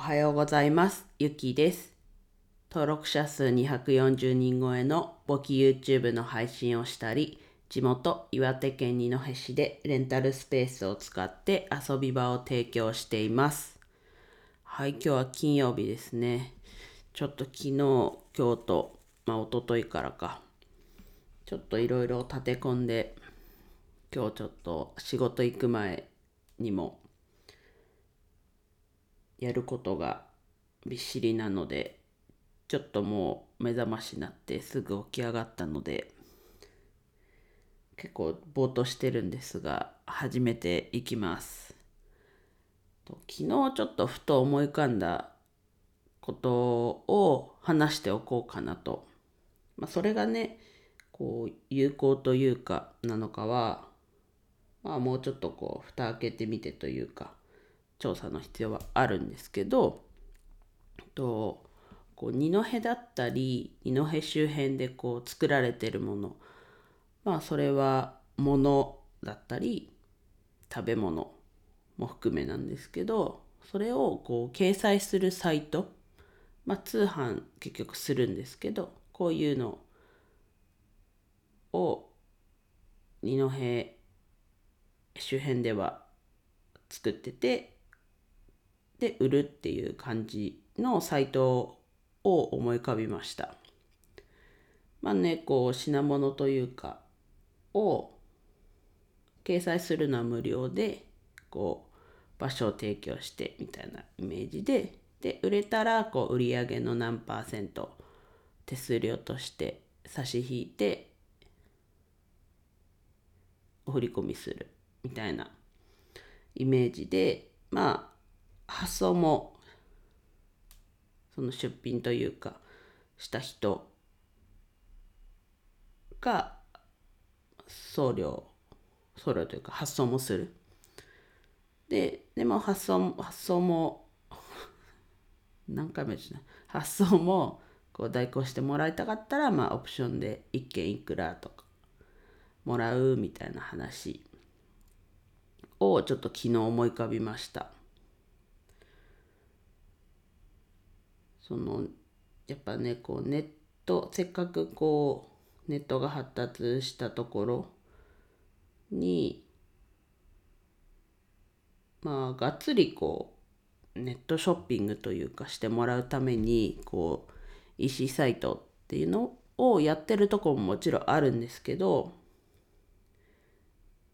おはようございます。ゆきです。登録者数240人超えの簿記 YouTube の配信をしたり、地元岩手県二戸市でレンタルスペースを使って遊び場を提供しています。はい、今日は金曜日ですね。ちょっと昨日、今日と、まあ一昨日からか、ちょっといろいろ立て込んで、今日ちょっと仕事行く前にもやることがびっしりなのでちょっともう目覚ましになってすぐ起き上がったので結構ぼーっとしてるんですが始めていきます。昨日ちょっとふと思い浮かんだことを話しておこうかなと、まあ、それがねこう有効というかなのかはまあもうちょっとこう蓋開けてみてというか。調査の必要はあるんですけどとこう二戸だったり二戸周辺でこう作られてるものまあそれは物だったり食べ物も含めなんですけどそれをこう掲載するサイトまあ通販結局するんですけどこういうのを二戸周辺では作っててで売るっていう感じのサイトを思い浮かびました。まあねこう品物というかを掲載するのは無料でこう場所を提供してみたいなイメージでで売れたらこう売上の何パーセント手数料として差し引いてお振り込みするみたいなイメージでまあ発送もその出品というかした人が送料送料というか発送もする。ででも発送発送も何回もですね発送もこう代行してもらいたかったらまあオプションで1件いくらとかもらうみたいな話をちょっと昨日思い浮かびました。そのやっぱねこうネットせっかくこうネットが発達したところにまあがっつりこうネットショッピングというかしてもらうためにこう EC サイトっていうのをやってるとこももちろんあるんですけど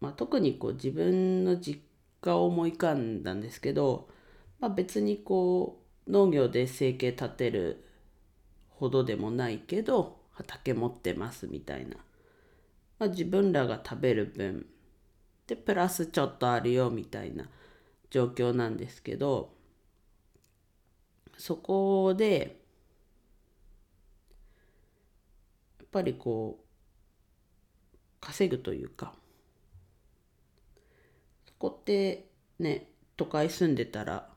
まあ、特にこう自分の実家を思い浮かんだんですけど、まあ、別にこう農業で生計立てるほどでもないけど畑持ってますみたいな、まあ、自分らが食べる分。でプラスちょっとあるよみたいな状況なんですけどそこでやっぱりこう稼ぐというかここってね都会住んでたら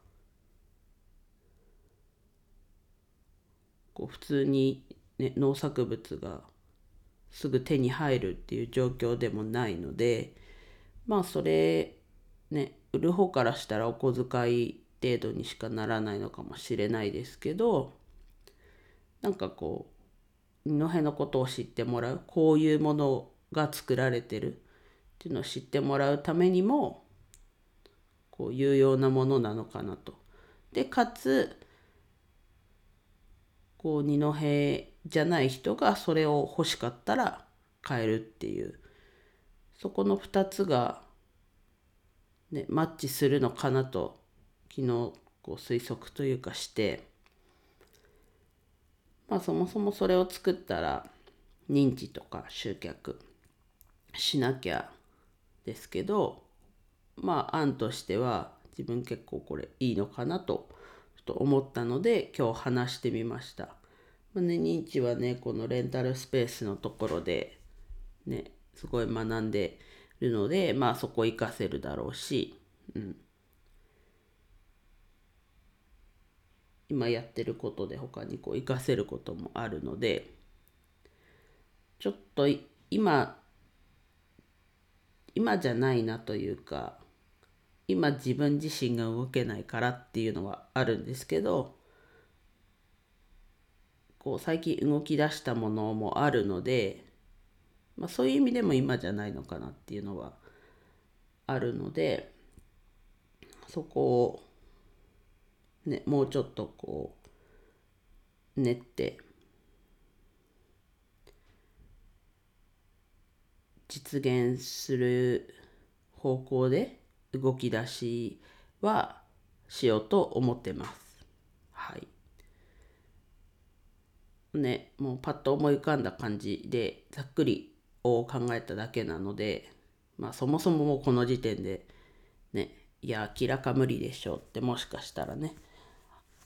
こう普通に、ね、農作物がすぐ手に入るっていう状況でもないのでまあそれね売る方からしたらお小遣い程度にしかならないのかもしれないですけどなんかこう二戸のことを知ってもらうこういうものが作られてるっていうのを知ってもらうためにもこう有用なものなのかなと。でかつこう二戸じゃない人がそれを欲しかったら買えるっていう。そこの2つが、ね、マッチするのかなと昨日こう推測というかしてまあそもそもそれを作ったら認知とか集客しなきゃですけどまあ案としては自分結構これいいのかなとと思ったので今日話してみました。まあね、認知はねこのレンタルスペースのところでねすごい学んでるのでまあそこ活かせるだろうし、うん、今やってることで他にこう活かせることもあるのでちょっと今今じゃないなというか今自分自身が動けないからっていうのはあるんですけどこう最近動き出したものもあるので、まあ、そういう意味でも今じゃないのかなっていうのはあるのでそこを、ね、もうちょっとこう練って実現する方向で動き出しはしようと思ってます。はい。ね、もうパッと思い浮かんだ感じでざっくりを考えただけなので、まあそもそももうこの時点でね、いや明らか無理でしょうってもしかしたらね、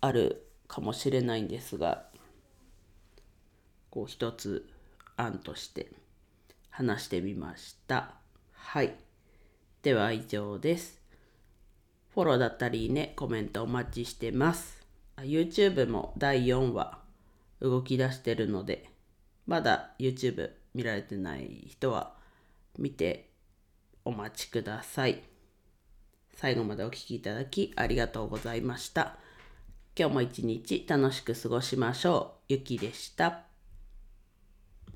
あるかもしれないんですが、こう一つ案として話してみました。はい。では以上です。フォローだったりね、コメントお待ちしてます。YouTube も第4話動き出してるので、まだ YouTube 見られてない人は見てお待ちください。最後までお聴きいただきありがとうございました。今日も一日楽しく過ごしましょう。ゆきでした。